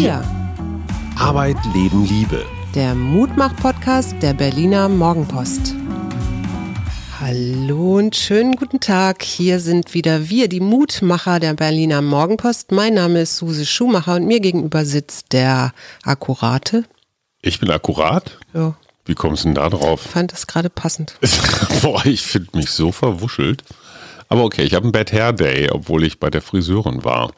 Wir. Arbeit, Leben, Liebe. Der Mutmach-Podcast der Berliner Morgenpost. Hallo und schönen guten Tag. Hier sind wieder wir, die Mutmacher der Berliner Morgenpost. Mein Name ist Suse Schumacher und mir gegenüber sitzt der Akkurate. Ich bin akkurat? Ja. Wie kommst du denn da drauf? Ich fand das gerade passend. Boah, ich finde mich so verwuschelt. Aber okay, ich habe einen Bad Hair Day, obwohl ich bei der Friseurin war.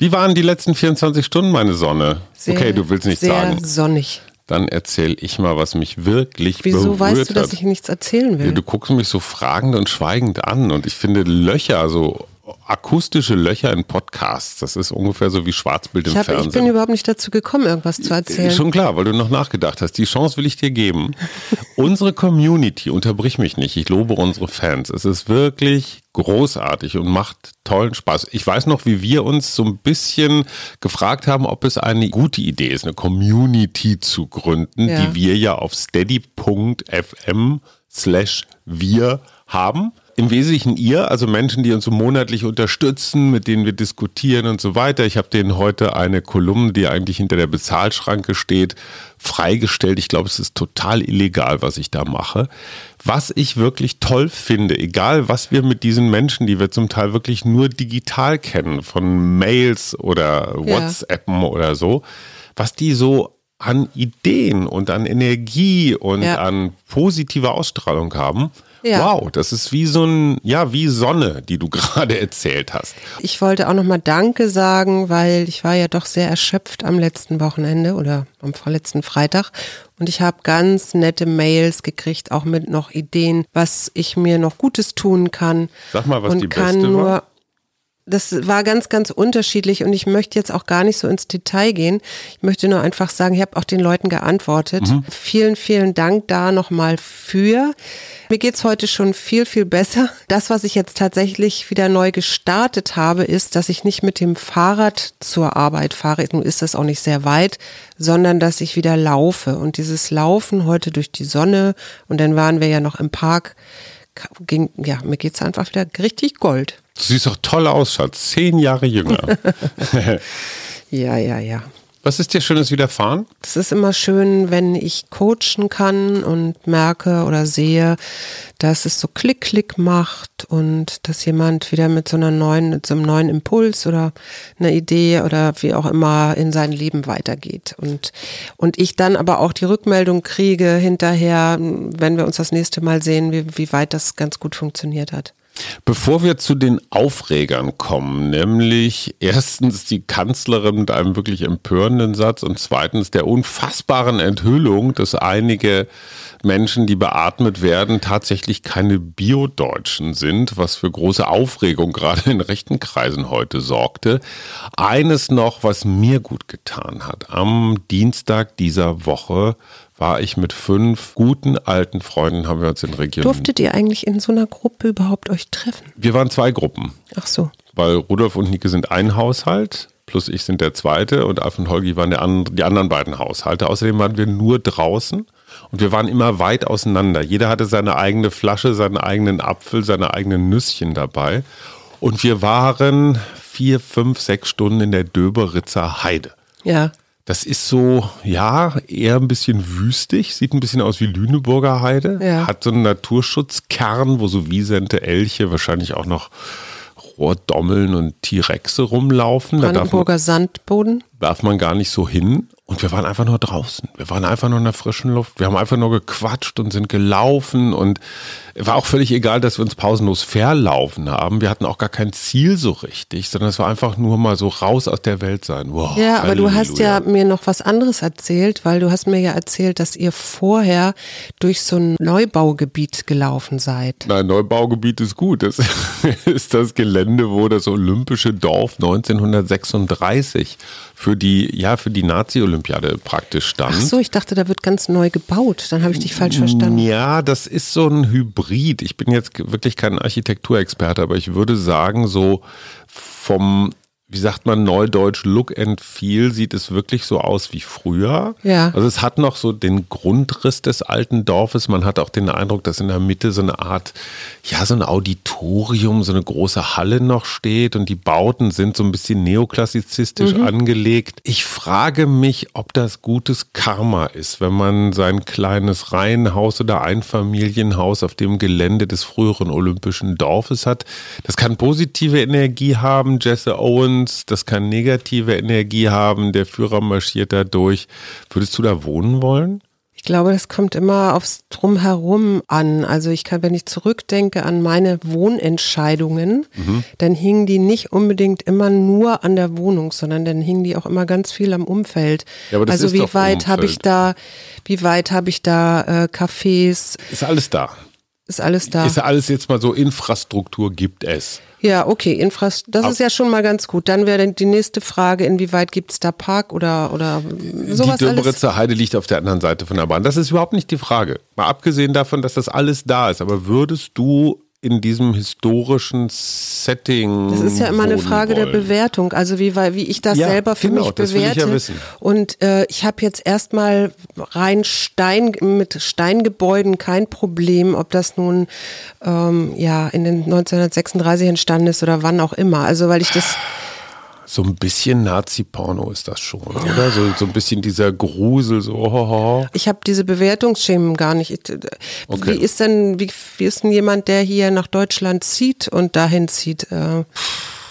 Wie waren die letzten 24 Stunden, meine Sonne? Sehr, okay, du willst nicht sehr sagen. sonnig. Dann erzähl ich mal, was mich wirklich Wieso berührt weißt du, dass ich nichts erzählen will? Ja, du guckst mich so fragend und schweigend an und ich finde Löcher, so akustische Löcher in Podcasts, das ist ungefähr so wie Schwarzbild im ich, hab, Fernsehen. ich bin überhaupt nicht dazu gekommen, irgendwas zu erzählen. Schon klar, weil du noch nachgedacht hast. Die Chance will ich dir geben. unsere Community, unterbrich mich nicht, ich lobe unsere Fans. Es ist wirklich großartig und macht tollen Spaß. Ich weiß noch, wie wir uns so ein bisschen gefragt haben, ob es eine gute Idee ist, eine Community zu gründen, Ja. die wir ja auf steady.fm slash wir haben. Im Wesentlichen ihr, also Menschen, die uns so monatlich unterstützen, mit denen wir diskutieren und so weiter. Ich habe denen heute eine Kolumne, die eigentlich hinter der Bezahlschranke steht, freigestellt. Ich glaube, es ist total illegal, was ich da mache. Was ich wirklich toll finde, egal was wir mit diesen Menschen, die wir zum Teil wirklich nur digital kennen, von Mails oder Ja. WhatsAppen oder so, was die so an Ideen und an Energie und Ja. an positiver Ausstrahlung haben. Ja. Wow, das ist wie so ein, ja, wie Sonne, die du gerade erzählt hast. Ich wollte auch nochmal Danke sagen, weil ich war ja doch sehr erschöpft am letzten Wochenende oder am vorletzten Freitag. Und ich habe ganz nette Mails gekriegt, auch mit noch Ideen, was ich mir noch Gutes tun kann. Sag mal, was und die kann beste nur, war. Das war ganz, ganz unterschiedlich und ich möchte jetzt auch gar nicht so ins Detail gehen. Ich möchte nur einfach sagen, ich habe auch den Leuten geantwortet. Mhm. Vielen, vielen Dank da nochmal für. Mir geht's heute schon viel, viel besser. Das, was ich jetzt tatsächlich wieder neu gestartet habe, ist, dass ich nicht mit dem Fahrrad zur Arbeit fahre. Nun ist das auch nicht sehr weit, sondern dass ich wieder laufe. Und dieses Laufen heute durch die Sonne und dann waren wir ja noch im Park, ging, ja, mir geht's einfach wieder richtig Gold. Du siehst doch toll aus, Schatz. Zehn Jahre jünger. Ja, ja, ja. was ist dir Schönes widerfahren? Es ist immer schön, wenn ich coachen kann und merke oder sehe, dass es so Klick-Klick macht und dass jemand wieder mit so einer neuen, mit so einem neuen Impuls oder einer Idee oder wie auch immer in sein Leben weitergeht. Und, und ich dann aber auch die Rückmeldung kriege hinterher, wenn wir uns das nächste Mal sehen, wie, wie weit das ganz gut funktioniert hat. Bevor wir zu den Aufregern kommen, nämlich erstens die Kanzlerin mit einem wirklich empörenden Satz und zweitens der unfassbaren Enthüllung, dass einige Menschen, die beatmet werden, tatsächlich keine Bio-Deutschen sind, was für große Aufregung gerade in rechten Kreisen heute sorgte. Eines noch, was mir gut getan hat. Am Dienstag dieser Woche war ich mit fünf guten alten Freunden, haben wir uns in Region Durftet ihr eigentlich in so einer Gruppe überhaupt euch treffen? wir waren zwei Gruppen, Ach so. weil Rudolf und Nike sind ein Haushalt, plus ich sind der zweite und Alf und Holgi waren der and die anderen beiden Haushalte. Außerdem waren wir nur draußen und wir waren immer weit auseinander. Jeder hatte seine eigene Flasche, seinen eigenen Apfel, seine eigenen Nüsschen dabei. Und wir waren vier, fünf, sechs Stunden in der Döberitzer Heide. Ja. Das ist so, ja, eher ein bisschen wüstig, sieht ein bisschen aus wie Lüneburger Heide, Ja. hat so einen Naturschutzkern, wo so Wiesente, Elche, wahrscheinlich auch noch Rohrdommeln und T-Rexe rumlaufen. Da darf man, Brandenburger Sandboden. darf man gar nicht so hin. Und wir waren einfach nur draußen. Wir waren einfach nur in der frischen Luft. Wir haben einfach nur gequatscht und sind gelaufen. Und war auch völlig egal, dass wir uns pausenlos verlaufen haben. Wir hatten auch gar kein Ziel so richtig, sondern es war einfach nur mal so raus aus der Welt sein. Wow, Ja, aber du hast ja Halleluja. mir noch was anderes erzählt, weil du hast mir ja erzählt, dass ihr vorher durch so ein Neubaugebiet gelaufen seid. Nein, Neubaugebiet ist gut. Das ist das Gelände, wo das Olympische Dorf 1936 für die, ja, für die Nazi-Olympiade praktisch stand. Ach so, ich dachte, da wird ganz neu gebaut. Dann habe ich dich falsch verstanden. Ja, das ist so ein Hybrid. Ich bin jetzt wirklich kein Architekturexperte, aber ich würde sagen, so vom wie sagt man, neudeutsch Look and Feel, sieht es wirklich so aus wie früher. Ja. Also es hat noch so den Grundriss des alten Dorfes. Man hat auch den Eindruck, dass in der Mitte so eine Art, ja, so ein Auditorium, so eine große Halle noch steht und die Bauten sind so ein bisschen neoklassizistisch Mhm. angelegt. Ich frage mich, ob das gutes Karma ist, wenn man sein kleines Reihenhaus oder Einfamilienhaus auf dem Gelände des früheren Olympischen Dorfes hat. Das kann positive Energie haben, Jesse Owens, das kann negative Energie haben, der Führer marschiert da durch. Würdest du da wohnen wollen? Ich glaube, das kommt immer aufs Drumherum an. Also ich kann, wenn ich zurückdenke an meine Wohnentscheidungen, Mhm. dann hingen die nicht unbedingt immer nur an der Wohnung, sondern dann hingen die auch immer ganz viel am Umfeld. Ja, also wie weit habe ich da, wie weit habe ich da äh, Cafés, Ist alles da. Ist alles da. Ist ja alles jetzt mal so, Infrastruktur gibt es. Ja, okay, Infrast das Ab- ist ja schon mal ganz gut. Dann wäre die nächste Frage, inwieweit gibt es da Park oder, oder sowas die alles? Döberitzer Heide liegt auf der anderen Seite von der Bahn. Das ist überhaupt nicht die Frage. Mal abgesehen davon, dass das alles da ist. Aber würdest du in diesem historischen Setting. Das ist ja immer eine Frage der wollen? Bewertung, also wie, wie ich das Ja, selber für genau, mich das will ich bewerte. ja wissen. Und äh, ich habe jetzt erstmal rein Stein mit Steingebäuden kein Problem, ob das nun ähm, ja in den 1936 entstanden ist oder wann auch immer. Also weil ich das So ein bisschen Nazi-Porno ist das schon, oder? So, so ein bisschen dieser Grusel, so. Ho, ho, ho. Ich habe diese Bewertungsschemen gar nicht. Ich- Okay. Wie ist denn, wie, wie ist denn jemand, der hier nach Deutschland zieht und dahin zieht? Äh,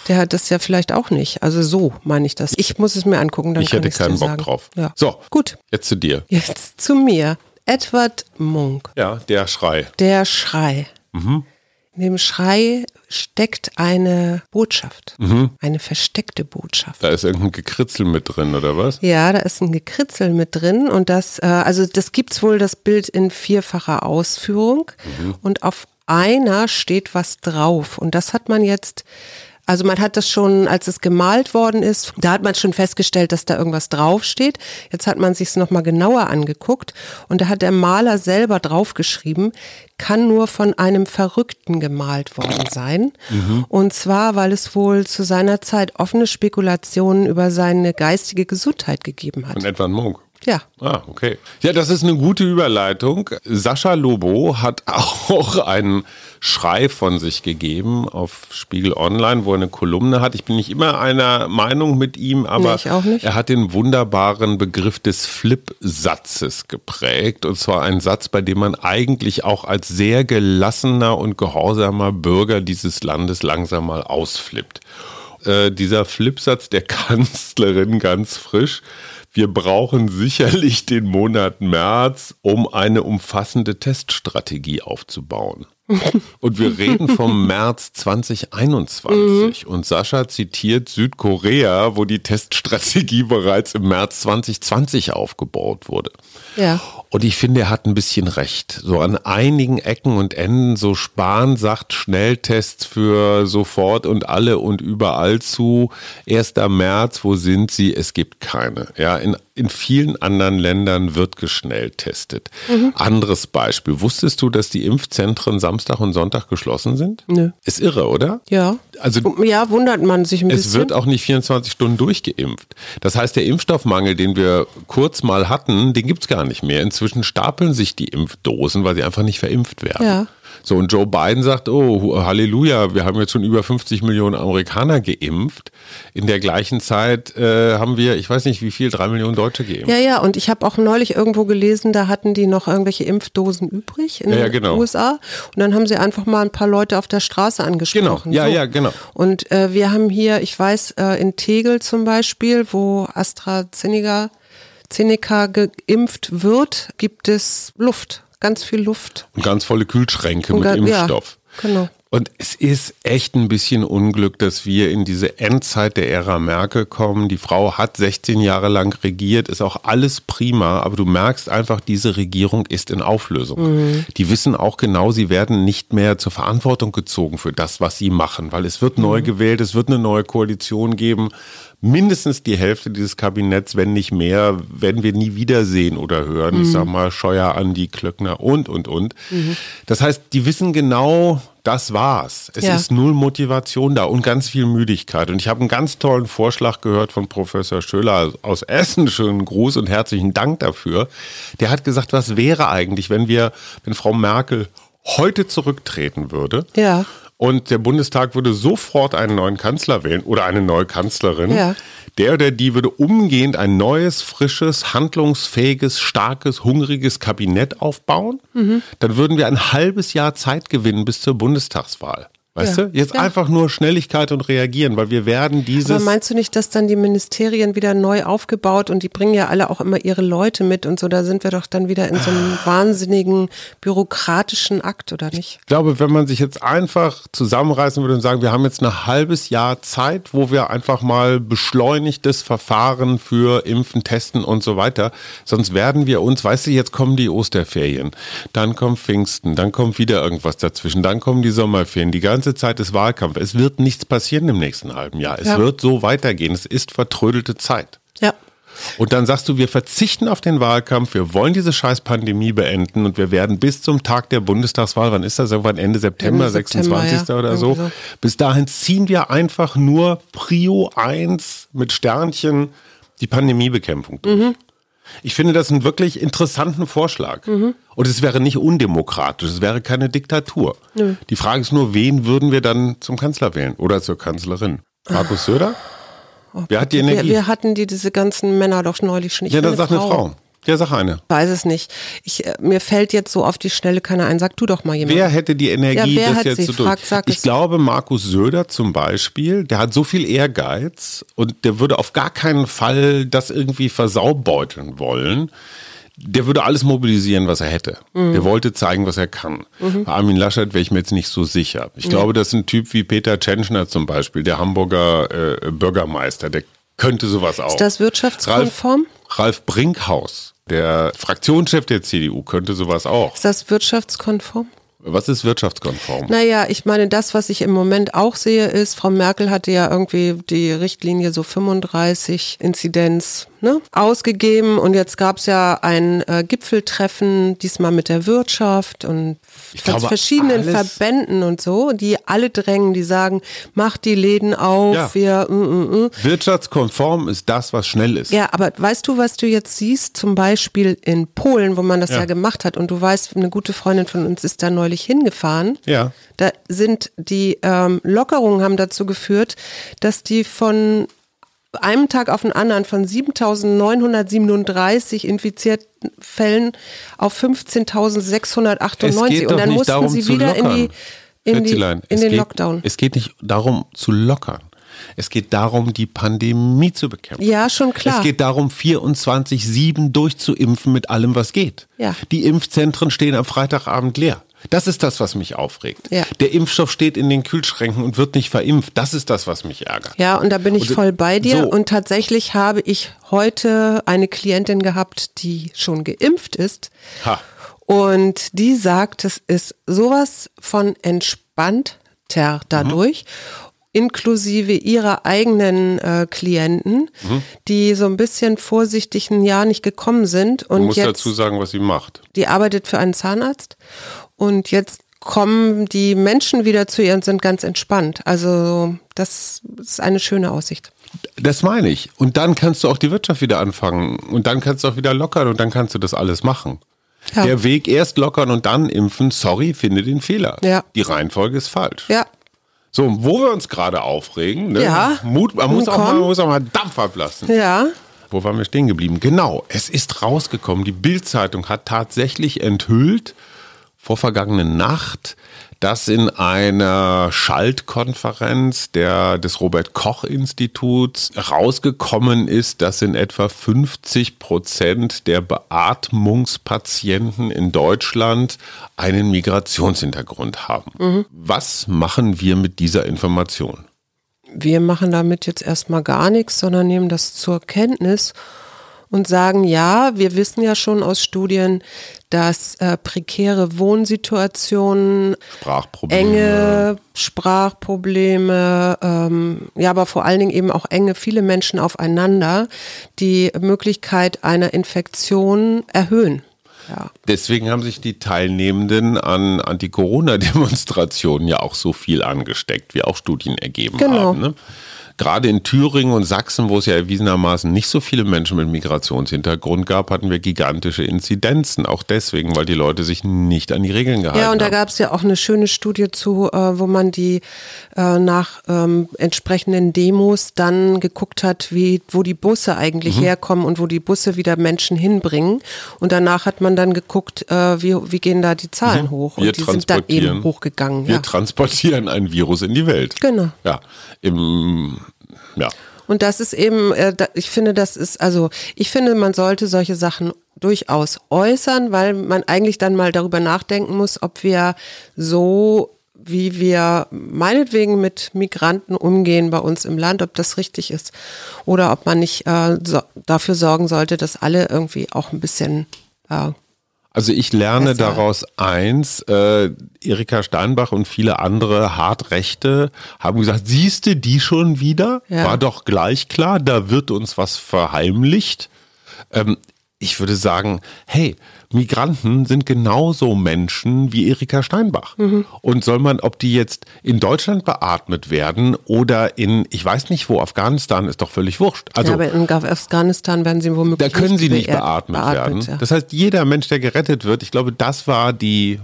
der hat das ja vielleicht auch nicht. Also so meine ich das. Ich muss es mir angucken, dann Ich kann hätte keinen dir Bock sagen. drauf. Ja. So, Gut, jetzt zu dir. jetzt zu mir. Edward Munk, Ja, der Schrei. der Schrei. Mhm. In dem Schrei steckt eine Botschaft, Mhm. eine versteckte Botschaft. Da ist irgendein Gekritzel mit drin, oder was? Ja, da ist ein Gekritzel mit drin und das, äh, also das gibt's wohl das Bild in vierfacher Ausführung und auf einer steht was drauf und das hat man jetzt, also man hat das schon, als es gemalt worden ist, da hat man schon festgestellt, dass da irgendwas draufsteht. Jetzt hat man sich's noch mal genauer angeguckt und da hat der Maler selber draufgeschrieben, kann nur von einem Verrückten gemalt worden sein. Und zwar, weil es wohl zu seiner Zeit offene Spekulationen über seine geistige Gesundheit gegeben hat. Von Edward Munk. Ja. Ah, okay. Ja, das ist eine gute Überleitung. Sascha Lobo hat auch einen Schrei von sich gegeben auf Spiegel Online, wo er eine Kolumne hat. Ich bin nicht immer einer Meinung mit ihm, aber Nee, er hat den wunderbaren Begriff des Flip-Satzes geprägt. Und zwar ein Satz, bei dem man eigentlich auch als sehr gelassener und gehorsamer Bürger dieses Landes langsam mal ausflippt. Äh, dieser Flipsatz der Kanzlerin ganz frisch. Wir brauchen sicherlich den Monat März, um eine umfassende Teststrategie aufzubauen. Und wir reden vom März 2021. Und Sascha zitiert Südkorea, wo die Teststrategie bereits im März 2020 aufgebaut wurde. Ja. Und ich finde, er hat ein bisschen recht. So an einigen Ecken und Enden, so Spahn sagt Schnelltests für sofort und alle und überall zu. 1. März, wo sind sie? Es gibt keine. Ja, in, in vielen anderen Ländern wird geschnelltestet. Anderes Beispiel. Wusstest du, dass die Impfzentren Samstag und Sonntag geschlossen sind? Nö. Ist irre, oder? Ja. Also Ja, wundert man sich ein es bisschen. wird auch nicht 24 Stunden durchgeimpft. Das heißt, der Impfstoffmangel, den wir kurz mal hatten, den gibt's gar nicht mehr. Inzwischen stapeln sich die Impfdosen, weil sie einfach nicht verimpft werden. Ja. So, und Joe Biden sagt, oh, Halleluja, wir haben jetzt schon über 50 Millionen Amerikaner geimpft. In der gleichen Zeit äh, haben wir, ich weiß nicht wie viel, drei Millionen Deutsche geimpft. Ja, ja, und ich habe auch neulich irgendwo gelesen, da hatten die noch irgendwelche Impfdosen übrig in Ja, ja, den genau. USA. Und dann haben sie einfach mal ein paar Leute auf der Straße angesprochen. Genau, ja, ja, genau. Und äh, wir haben hier, ich weiß, äh, in Tegel zum Beispiel, wo AstraZeneca Zeneca geimpft wird, gibt es Luft, ganz viel Luft. Und ganz volle Kühlschränke Und mit ga- ja, Impfstoff. genau. Und es ist echt ein bisschen Unglück, dass wir in diese Endzeit der Ära Merkel kommen. Die Frau hat 16 Jahre lang regiert, ist auch alles prima, aber du merkst einfach, diese Regierung ist in Auflösung. Die wissen auch genau, sie werden nicht mehr zur Verantwortung gezogen für das, was sie machen, weil es wird neu gewählt, es wird eine neue Koalition geben. Mindestens die Hälfte dieses Kabinetts, wenn nicht mehr, werden wir nie wiedersehen oder hören. Ich sag mal, Scheuer, Andi, Klöckner und, und, und. Das heißt, die wissen genau, Das war's. Es Ja. ist null Motivation da und ganz viel Müdigkeit. Und ich habe einen ganz tollen Vorschlag gehört von Professor Schöller aus Essen. Schönen Gruß und herzlichen Dank dafür. Der hat gesagt, was wäre eigentlich, wenn wir, wenn Frau Merkel heute zurücktreten würde? Ja. Und der Bundestag würde sofort einen neuen Kanzler wählen oder eine neue Kanzlerin. Ja. Der oder die würde umgehend ein neues, frisches, handlungsfähiges, starkes, hungriges Kabinett aufbauen. Mhm. Dann würden wir ein halbes Jahr Zeit gewinnen bis zur Bundestagswahl. Weißt Ja. du? Jetzt Ja. einfach nur Schnelligkeit und reagieren, weil wir werden dieses. Aber meinst du nicht, dass dann die Ministerien wieder neu aufgebaut und die bringen ja alle auch immer ihre Leute mit und so, da sind wir doch dann wieder in so einem wahnsinnigen bürokratischen Akt, oder nicht? Ich glaube, wenn man sich jetzt einfach zusammenreißen würde und sagen, wir haben jetzt ein halbes Jahr Zeit, wo wir einfach mal beschleunigtes Verfahren für Impfen, Testen und so weiter, sonst werden wir uns, weißt du, jetzt kommen die Osterferien, dann kommt Pfingsten, dann kommt wieder irgendwas dazwischen, dann kommen die Sommerferien, die ganze Zeit ist Wahlkampf. Es wird nichts passieren im nächsten halben Jahr. Es Ja. wird so weitergehen. Es ist vertrödelte Zeit. Ja. Und dann sagst du, wir verzichten auf den Wahlkampf, wir wollen diese scheiß Pandemie beenden und wir werden bis zum Tag der Bundestagswahl, wann ist das? Irgendwann Ende September, Ende September, 26. ja. oder so. So. Bis dahin ziehen wir einfach nur Prio 1 mit Sternchen die Pandemiebekämpfung durch. Mhm. Ich finde das einen wirklich interessanten Vorschlag. Mhm. Und es wäre nicht undemokratisch, es wäre keine Diktatur. Die Frage ist nur, wen würden wir dann zum Kanzler wählen oder zur Kanzlerin? Markus Söder? Wer hat die Oh, Wir, Energie? wir hatten die, diese ganzen Männer doch neulich schon. Ich ja, dann sag eine Frau. Ja, sag eine. Weiß es nicht. Ich, äh, mir fällt jetzt so auf die Schnelle keiner ein. Sag du doch mal jemand. Wer hätte die Energie, Ja, das jetzt sie? zu tun? Frag, ich glaube, Markus Söder zum Beispiel, der hat so viel Ehrgeiz und der würde auf gar keinen Fall das irgendwie versaubeuteln wollen. Der würde alles mobilisieren, was er hätte. Mhm. Der wollte zeigen, was er kann. Bei Armin Laschet wäre ich mir jetzt nicht so sicher. Ich glaube, dass ein Typ wie Peter Tschentschner zum Beispiel, der Hamburger äh, Bürgermeister, der könnte sowas auch. Ist das wirtschaftskonform? Ralf, Ralf Brinkhaus, der Fraktionschef der CDU, könnte sowas auch. Ist das wirtschaftskonform? Was ist wirtschaftskonform? Naja, ich meine, das, was ich im Moment auch sehe, ist, Frau Merkel hatte ja irgendwie die Richtlinie so 35 Inzidenz ne, ausgegeben und jetzt gab es ja ein äh, Gipfeltreffen, diesmal mit der Wirtschaft und glaube, verschiedenen Verbänden und so, die alle drängen, die sagen, macht die Läden auf, Ja. wir, mm, mm, mm. Wirtschaftskonform ist das, was schnell ist. Ja, aber weißt du, was du jetzt siehst? Zum Beispiel in Polen, wo man das ja, Ja. gemacht hat. Und du weißt, eine gute Freundin von uns ist da neulich hingefahren. Ja. Da sind die ähm, Lockerungen haben dazu geführt, dass die von einem Tag auf den anderen von 7.937 infizierten Fällen auf 15.698 Es geht und dann mussten sie wieder in die in, die, in den geht, Lockdown. Es geht nicht darum zu lockern. Es geht darum, die Pandemie zu bekämpfen. Ja, schon klar. Es geht darum, 24-7 durchzuimpfen mit allem, was geht. Ja. Die Impfzentren stehen am Freitagabend leer. Das ist das, was mich aufregt. Ja. Der Impfstoff steht in den Kühlschränken und wird nicht verimpft. Das ist das, was mich ärgert. Ja, und da bin ich Und- voll bei dir. so. Und tatsächlich habe ich heute eine Klientin gehabt, die schon geimpft ist. Ha. Und die sagt, es ist sowas von entspannter dadurch. Inklusive ihrer eigenen äh, Klienten, die so ein bisschen vorsichtig ein Jahr nicht gekommen sind. Und Man muss jetzt, dazu sagen, was sie macht. die arbeitet für einen Zahnarzt. Und jetzt kommen die Menschen wieder zu ihr und sind ganz entspannt. Also das ist eine schöne Aussicht. Das meine ich. Und dann kannst du auch die Wirtschaft wieder anfangen. Und dann kannst du auch wieder lockern und dann kannst du das alles machen. Ja. Der Weg erst lockern und dann impfen, sorry, finde den Fehler. Ja. Die Reihenfolge ist falsch. Ja, So, wo wir uns gerade aufregen, ne? Ja. Mut, man muss auch, mal, man muss auch mal Dampf ablassen. ja. Wo waren wir stehen geblieben? Genau, es ist rausgekommen. Die Bild-Zeitung hat tatsächlich enthüllt, vor vergangenen Nacht, dass in einer Schaltkonferenz der, des Robert-Koch-Instituts rausgekommen ist, dass in etwa 50 Prozent der Beatmungspatienten in Deutschland einen Migrationshintergrund haben. Was machen wir mit dieser Information? Wir machen damit jetzt erstmal gar nichts, sondern nehmen das zur Kenntnis und sagen, ja, wir wissen ja schon aus Studien, dass äh, prekäre Wohnsituationen, Sprachprobleme. enge Sprachprobleme, ähm, ja, aber vor allen Dingen eben auch enge, viele Menschen aufeinander, die Möglichkeit einer Infektion erhöhen. Ja. Deswegen haben sich die Teilnehmenden an Anti-Corona-Demonstrationen ja auch so viel angesteckt, wie auch Studien ergeben Genau. haben. Ne? Gerade in Thüringen und Sachsen, wo es ja erwiesenermaßen nicht so viele Menschen mit Migrationshintergrund gab, hatten wir gigantische Inzidenzen. Auch deswegen, weil die Leute sich nicht an die Regeln gehalten Ja, und da haben. gab es ja auch eine schöne Studie zu, äh, wo man die äh, nach ähm, entsprechenden Demos dann geguckt hat, wie, wo die Busse eigentlich Mhm. herkommen und wo die Busse wieder Menschen hinbringen. Und danach hat man dann geguckt, äh, wie, wie gehen da die Zahlen hoch. Und Mhm. Wir die sind dann eben hochgegangen. Wir Ja. transportieren ein Virus in die Welt. Genau. Ja, im, ja. Und das ist eben, äh, ich finde, das ist, also ich finde, man sollte solche Sachen durchaus äußern, weil man eigentlich dann mal darüber nachdenken muss, ob wir so wie wir meinetwegen mit Migranten umgehen bei uns im Land, ob das richtig ist oder ob man nicht äh, so, dafür sorgen sollte, dass alle irgendwie auch ein bisschen äh, Also ich lerne Besser. daraus eins, äh, Erika Steinbach und viele andere Hartrechte haben gesagt, siehste die schon wieder? Ja. War doch gleich klar, da wird uns was verheimlicht. Ähm, ich würde sagen, hey, Migranten sind genauso Menschen wie Erika Steinbach. Mhm. Und soll man, ob die jetzt in Deutschland beatmet werden oder in, ich weiß nicht wo, Afghanistan, ist doch völlig wurscht. Also ja, aber in Afghanistan werden sie womöglich da können sie nicht beer- beatmet, werden. ja. Das heißt, jeder Mensch, der gerettet wird, ich glaube, das war die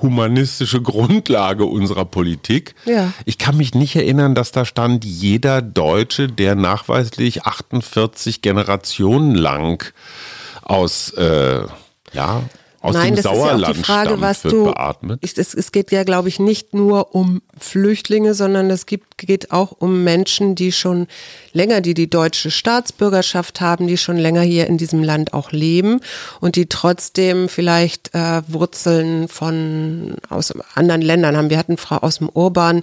humanistische Grundlage unserer Politik. Ja. Ich kann mich nicht erinnern, dass da stand, jeder Deutsche, der nachweislich 48 Generationen lang aus, äh, ja, aus Nein, dem das ist ja Sauerland auch die Frage, stammt, was wird du. beatmet. Ich, es, es geht ja, glaube ich, nicht nur um Flüchtlinge, sondern es gibt, geht auch um Menschen, die schon länger, die die deutsche Staatsbürgerschaft haben, die schon länger hier in diesem Land auch leben und die trotzdem vielleicht äh, Wurzeln von aus anderen Ländern haben. Wir hatten Frau aus dem Urban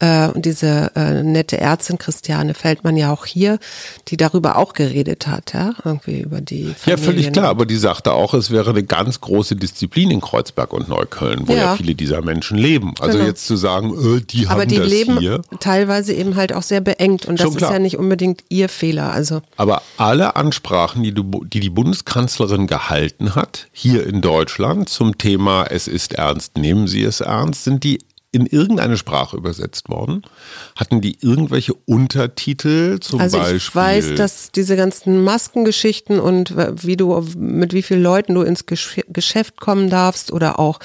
äh, und diese äh, nette Ärztin Christiane Feldmann ja auch hier, die darüber auch geredet hat, ja, irgendwie über die Familien. Ja, völlig klar, aber die sagte auch, es wäre eine ganz große Disziplin in Kreuzberg und Neukölln, wo ja, Ja. viele dieser Menschen leben. Also Genau. jetzt zu sagen, äh, die haben Aber die das leben hier. Teilweise eben halt auch sehr beengt und das Schon ist klar. ja nicht unbedingt ihr Fehler. Also Aber alle Ansprachen, die, du, die die Bundeskanzlerin gehalten hat, hier in Deutschland zum Thema Es ist ernst, nehmen Sie es ernst, sind die in irgendeine Sprache übersetzt worden? Hatten die irgendwelche Untertitel zum Also Beispiel? ich weiß, dass diese ganzen Maskengeschichten und wie du mit wie vielen Leuten du ins Gesch- Geschäft kommen darfst oder auch,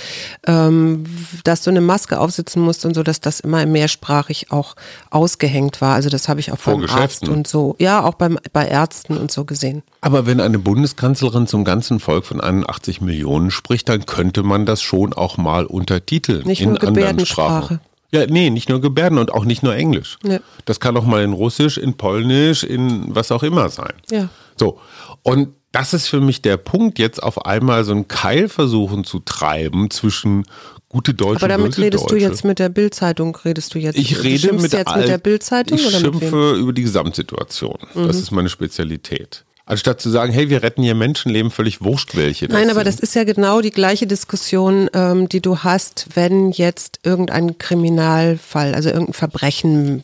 ähm, dass du eine Maske aufsitzen musst und so, dass das immer mehrsprachig auch ausgehängt war. Also das habe ich auch Vor beim Arzt und so, ja, auch beim, bei Ärzten und so gesehen. Aber wenn eine Bundeskanzlerin zum ganzen Volk von 81 Millionen spricht, dann könnte man das schon auch mal untertiteln. Nicht in nur anderen. Sprachen. Ja, nee, nicht nur Gebärden und auch nicht nur Englisch. Ja. Das kann auch mal in Russisch, in Polnisch, in was auch immer sein. Ja. So. Und das ist für mich der Punkt, jetzt auf einmal so einen Keil versuchen zu treiben zwischen gute Deutsche Aber damit redest Deutsche. du jetzt mit der Bildzeitung, redest du jetzt? Ich rede mit, jetzt mit der Bildzeitung Ich oder? Mhm. schimpfe über die Gesamtsituation. Das ist meine Spezialität. Anstatt zu sagen, hey, wir retten hier Menschenleben, völlig wurscht welche. Das Nein, aber sind. das ist ja genau die gleiche Diskussion, ähm, die du hast, wenn jetzt irgendein Kriminalfall, also irgendein Verbrechen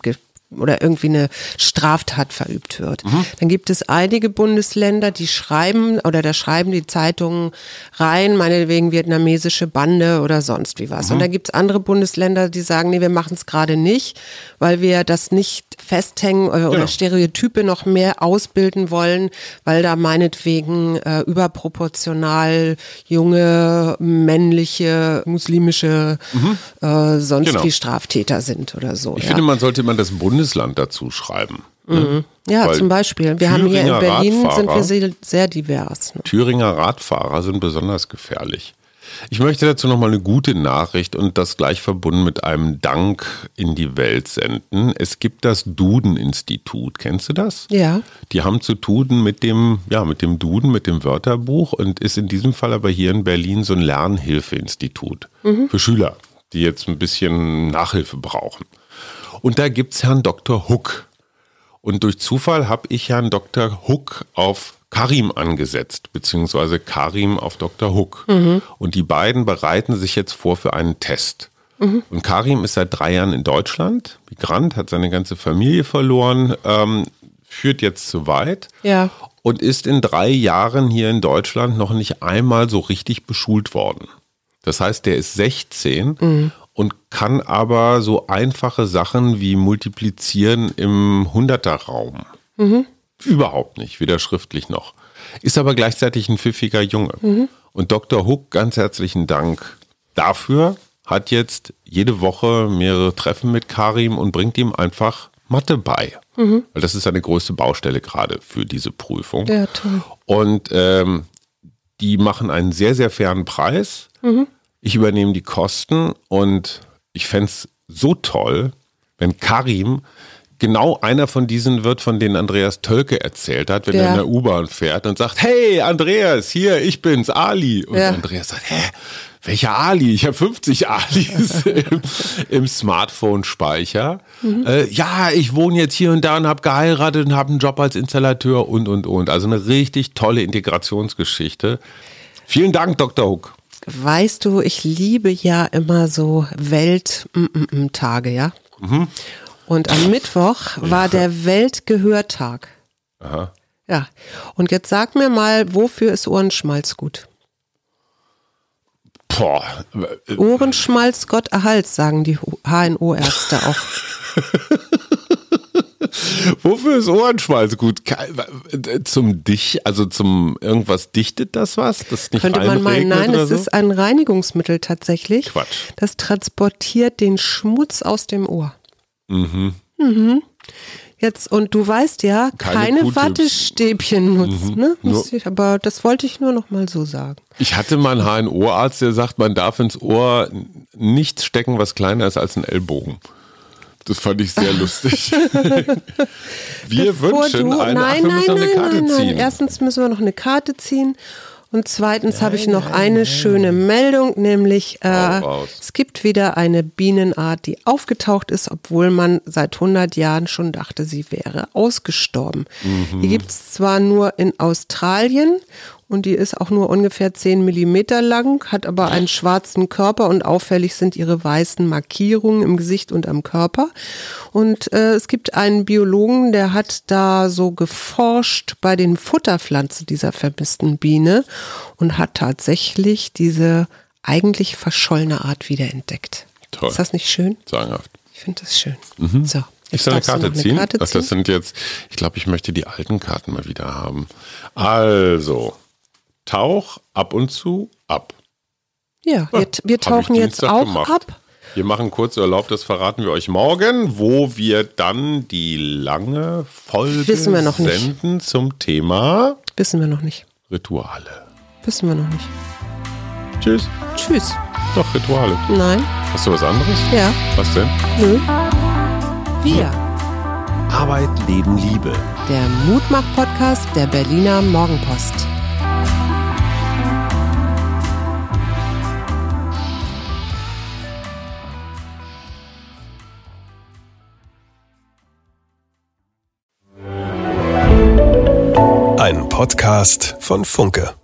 oder irgendwie eine Straftat verübt wird. Mhm. Dann gibt es einige Bundesländer, die schreiben oder da schreiben die Zeitungen rein, meinetwegen vietnamesische Bande oder sonst wie Mhm. was. Und dann gibt es andere Bundesländer, die sagen, nee, wir machen es gerade nicht, weil wir das nicht festhängen oder, oder Genau. Stereotype noch mehr ausbilden wollen, weil da meinetwegen äh, überproportional junge, männliche, muslimische, äh, sonst Genau. wie Straftäter sind oder so. Ich ja. finde, man sollte immer das Bundesland dazu schreiben. Ne? ja, weil zum Beispiel. Wir haben hier in Thüringer Berlin sind wir sehr, divers. Ne? Thüringer Radfahrer sind besonders gefährlich. Ich möchte dazu nochmal eine gute Nachricht und das gleich verbunden mit einem Dank in die Welt senden. Es gibt das Duden-Institut. Kennst du das? Ja. Die haben zu tun mit dem, ja, mit dem Duden, mit dem Wörterbuch und ist in diesem Fall aber hier in Berlin so ein Lernhilfeinstitut für Schüler, die jetzt ein bisschen Nachhilfe brauchen. Und da gibt's Herrn Dr. Huck. Und durch Zufall habe ich Herrn Dr. Huck auf Karim angesetzt, beziehungsweise Karim auf Dr. Huck. Und die beiden bereiten sich jetzt vor für einen Test. Und Karim ist seit drei Jahren in Deutschland, Migrant, hat seine ganze Familie verloren, ähm, führt jetzt zu weit. Ja. und ist in drei Jahren hier in Deutschland noch nicht einmal so richtig beschult worden. Das heißt, der ist 16 mhm. Und kann aber so einfache Sachen wie multiplizieren im Hunderterraum. Mhm. Überhaupt nicht, weder schriftlich noch. Ist aber gleichzeitig ein pfiffiger Junge. Mhm. Und Dr. Hook, ganz herzlichen Dank dafür, hat jetzt jede Woche mehrere Treffen mit Karim und bringt ihm einfach Mathe bei. Mhm. Weil das ist seine größte Baustelle gerade für diese Prüfung. Ja, toll. Und ähm, die machen einen sehr, sehr fairen Preis. Mhm. Ich übernehme die Kosten und ich fände es so toll, wenn Karim genau einer von diesen wird, von denen Andreas Tölke erzählt hat, wenn ja. er in der U-Bahn fährt und sagt, hey Andreas, hier, ich bin's, Ali. Und ja. Andreas sagt, hä, welcher Ali? Ich habe 50 Alis im, im Smartphone-Speicher. Mhm. Äh, ja, ich wohne jetzt hier und da und habe geheiratet und habe einen Job als Installateur und, und, und. Also eine richtig tolle Integrationsgeschichte. Vielen Dank, Dr. Huck. Weißt du, ich liebe ja immer so Welt-Tage, ja? Mhm. Und am Mittwoch war der Weltgehörtag. Aha. Ja. Und jetzt sag mir mal, wofür ist Ohrenschmalz gut? Boah. Ohrenschmalz, Gott erhalt, sagen die HNO-Ärzte auch. Wofür ist Ohrenschmalz gut? Zum Dich, also zum irgendwas dichtet das was? Das nicht Könnte man meinen, nein, es so? ist ein Reinigungsmittel tatsächlich. Quatsch. Das transportiert den Schmutz aus dem Ohr. Mhm. Mhm. Jetzt, und du weißt ja, keine, keine Wattestäbchen nutzen, mhm. ne? Ich, aber das wollte ich nur noch mal so sagen. Ich hatte mal einen HNO-Arzt, der sagt, man darf ins Ohr nichts stecken, was kleiner ist als ein Ellbogen. Das fand ich sehr lustig. wir Bevor wünschen du, eine, nein, ach, wir nein, nein, eine Karte nein, ziehen. Erstens müssen wir noch eine Karte ziehen. Und zweitens habe ich noch eine schöne Meldung, nämlich äh, es gibt wieder eine Bienenart, die aufgetaucht ist, obwohl man seit 100 Jahren schon dachte, sie wäre ausgestorben. Mhm. Die gibt es zwar nur in Australien und die ist auch nur ungefähr 10 Millimeter lang, hat aber einen schwarzen Körper und auffällig sind ihre weißen Markierungen im Gesicht und am Körper. Und äh, es gibt einen Biologen, der hat da so geforscht bei den Futterpflanzen dieser vermissten Biene und hat tatsächlich diese eigentlich verschollene Art wiederentdeckt. Toll. Ist das nicht schön? Sagenhaft. Ich finde das schön. Mhm. So. Ich soll eine Karte ziehen? Eine Karte ziehen? Ach, das sind jetzt, ich glaube, ich möchte die alten Karten mal wieder haben. Also, tauch ab und zu ab. Ja, wir, wir tauchen jetzt auch gemacht. ab. Wir machen kurz Urlaub, das verraten wir euch morgen, wo wir dann die lange Folge Wissen wir noch nicht. senden zum Thema Wissen wir noch nicht. Rituale. Wissen wir noch nicht. Tschüss. Tschüss. Doch, Rituale. Nein. Hast du was anderes? Ja. Was denn? Nö. Wir. Arbeit, Leben, Liebe. Der Mutmach-Podcast der Berliner Morgenpost. Podcast von Funke.